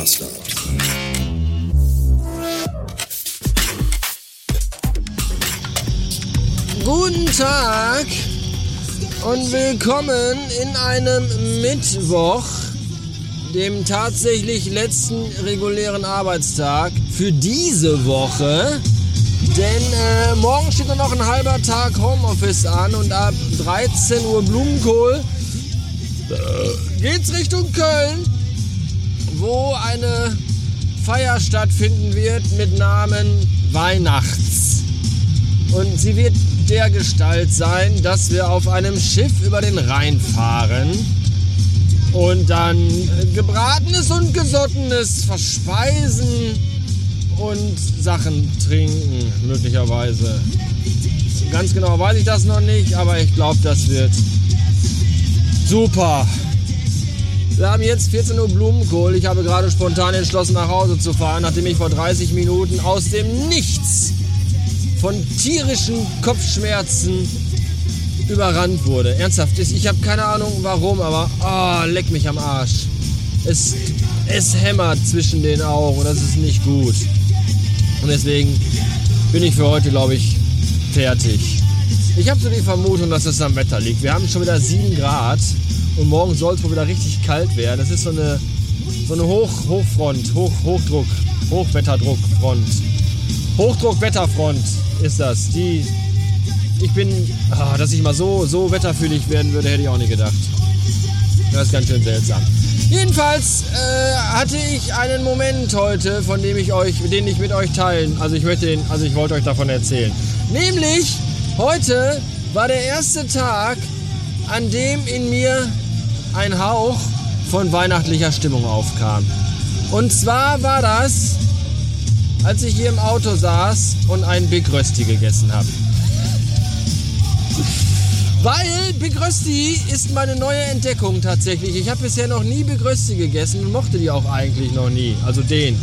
Master. Guten Tag und willkommen in einem Mittwoch, dem tatsächlich letzten regulären Arbeitstag für diese Woche. Denn äh, morgen steht noch ein halber Tag Homeoffice an und ab 13 Uhr Blumenkohl äh, geht's Richtung Köln, wo eine Feier stattfinden wird mit Namen Weihnachts. Und sie wird der Gestalt sein, dass wir auf einem Schiff über den Rhein fahren und dann gebratenes und gesottenes verspeisen und Sachen trinken, möglicherweise. Ganz genau weiß ich das noch nicht, aber ich glaube, das wird super. Wir haben jetzt 14 Uhr Blumenkohl. Ich habe gerade spontan entschlossen, nach Hause zu fahren, nachdem ich vor 30 Minuten aus dem Nichts von tierischen Kopfschmerzen überrannt wurde. Ernsthaft, ich habe keine Ahnung warum, aber oh, leck mich am Arsch. Es, es hämmert zwischen den Augen und das ist nicht gut. Und deswegen bin ich für heute, glaube ich, fertig. Ich habe so die Vermutung, dass es am Wetter liegt. Wir haben schon wieder 7 Grad und morgen soll es wohl wieder richtig kalt werden. Das ist so eine, so eine Hoch, Hochfront, Hoch, Hochdruck, Hochwetterdruckfront. Hochdruckwetterfront ist das. Die, ich bin, ah, dass ich mal so, so wetterfühlig werden würde, hätte ich auch nicht gedacht. Das ist ganz schön seltsam. Jedenfalls äh, hatte ich einen Moment heute, von dem ich euch, den ich mit euch teilen. Also ich möchte den, also ich wollte euch davon erzählen. Nämlich heute war der erste Tag, an dem in mir ein Hauch von weihnachtlicher Stimmung aufkam. Und zwar war das, als ich hier im Auto saß und ein Big Rösti gegessen habe. Weil Big Rösti ist meine neue Entdeckung tatsächlich. Ich habe bisher noch nie Big Rösti gegessen und mochte die auch eigentlich noch nie. Also den.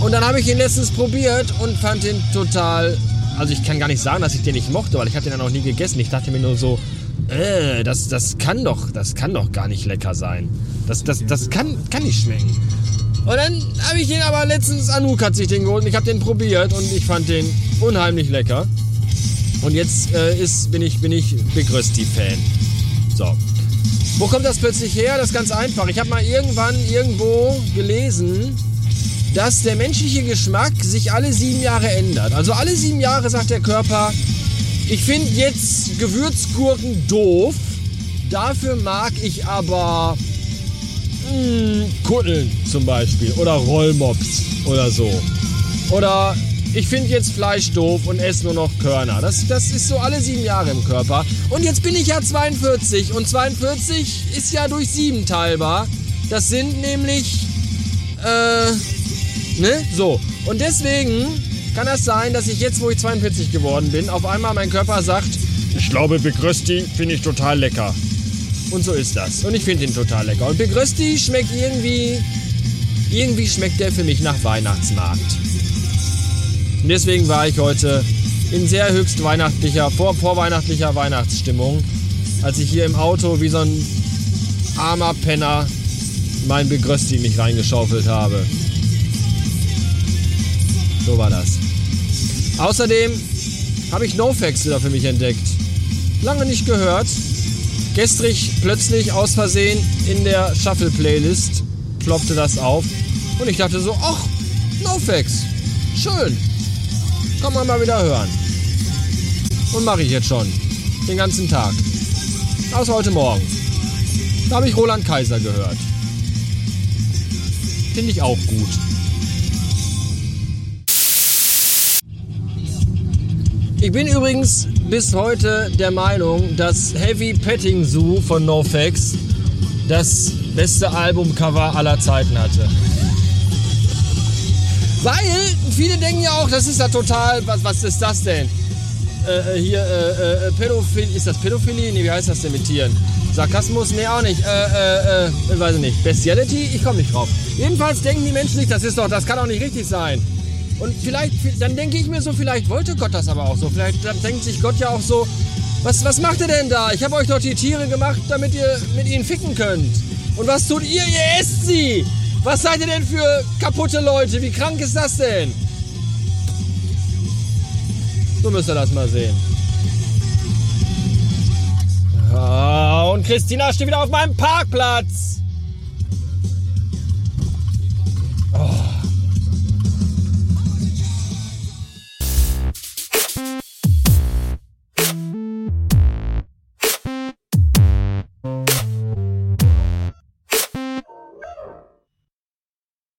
Und dann habe ich ihn letztens probiert und fand ihn total. Also ich kann gar nicht sagen, dass ich den nicht mochte, weil ich habe den ja noch nie gegessen. Ich dachte mir nur so, äh, das, das kann doch, das kann doch gar nicht lecker sein. Das, das, das kann, kann nicht schmecken. Und dann habe ich den aber letztens, Anouk hat sich den geholt und ich habe den probiert und ich fand den unheimlich lecker. Und jetzt äh, ist, bin ich, bin ich Big Rösti-Fan. So. Wo kommt das plötzlich her? Das ist ganz einfach. Ich habe mal irgendwann irgendwo gelesen, dass der menschliche Geschmack sich alle sieben Jahre ändert. Also alle sieben Jahre sagt der Körper, ich finde jetzt Gewürzgurken doof. Dafür mag ich aber mh, hm, Kutteln zum Beispiel oder Rollmops oder so. Oder ich finde jetzt Fleisch doof und esse nur noch Körner. Das, das ist so alle sieben Jahre im Körper. Und jetzt bin ich ja 42 und 42 ist ja durch sieben teilbar. Das sind nämlich, äh, ne? So. Und deswegen kann das sein, dass ich jetzt, wo ich 42 geworden bin, auf einmal mein Körper sagt, ich glaube, Big Rösti finde ich total lecker. Und so ist das. Und ich finde ihn total lecker. Und Big Rösti schmeckt irgendwie, irgendwie schmeckt der für mich nach Weihnachtsmarkt. Und deswegen war ich heute in sehr höchst weihnachtlicher, vor, vorweihnachtlicher Weihnachtsstimmung, als ich hier im Auto wie so ein armer Penner mein Begrösti mich reingeschaufelt habe. So war das. Außerdem habe ich NoFX wieder für mich entdeckt. Lange nicht gehört. Gestrig plötzlich aus Versehen in der Shuffle-Playlist ploppte das auf. Und ich dachte so, ach, NoFX. Schön. Kann man mal wieder hören. Und mache ich jetzt schon. Den ganzen Tag. Außer heute Morgen. Da habe ich Roland Kaiser gehört. Finde ich auch gut. Ich bin übrigens bis heute der Meinung, dass Heavy Petting Zoo von NoFX das beste Albumcover aller Zeiten hatte. Weil viele denken ja auch, das ist ja total, was, was ist das denn? Äh, äh hier, äh, äh, Pädophilie, ist das Pädophilie? Nee, wie heißt das denn mit Tieren? Sarkasmus? Nee, auch nicht. Äh, äh, äh, weiß ich nicht. Bestiality? Ich komme nicht drauf. Jedenfalls denken die Menschen sich, das ist doch, das kann doch nicht richtig sein. Und vielleicht, dann denke ich mir so, vielleicht wollte Gott das aber auch so. Vielleicht denkt sich Gott ja auch so, was, was macht ihr denn da? Ich habe euch doch die Tiere gemacht, damit ihr mit ihnen ficken könnt. Und was tut ihr? Ihr esst sie! Was seid ihr denn für kaputte Leute? Wie krank ist das denn? So müsst ihr das mal sehen. und Christina steht wieder auf meinem Parkplatz.